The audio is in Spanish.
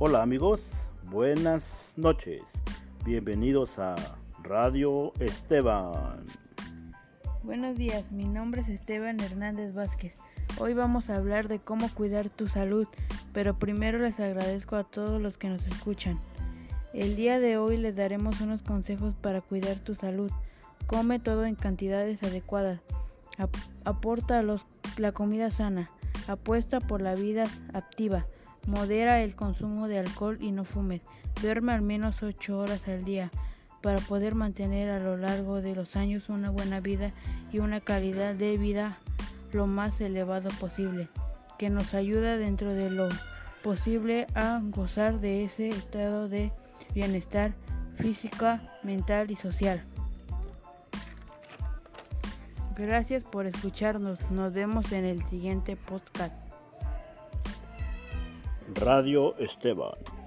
Hola amigos, buenas noches. Bienvenidos a Radio Esteban. Buenos días, mi nombre es Esteban Hernández Vázquez. Hoy vamos a hablar de cómo cuidar tu salud, pero primero les agradezco a todos los que nos escuchan. El día de hoy les daremos unos consejos para cuidar tu salud. Come todo en cantidades adecuadas. aporta los, la comida sana. Apuesta por la vida activa. Modera el consumo de alcohol y no fumes. Duerme al menos 8 horas al día para poder mantener a lo largo de los años una buena vida y una calidad de vida lo más elevado posible, que nos ayuda dentro de lo posible a gozar de ese estado de bienestar física, mental y social. Gracias por escucharnos. Nos vemos en el siguiente podcast. Radio Esteban.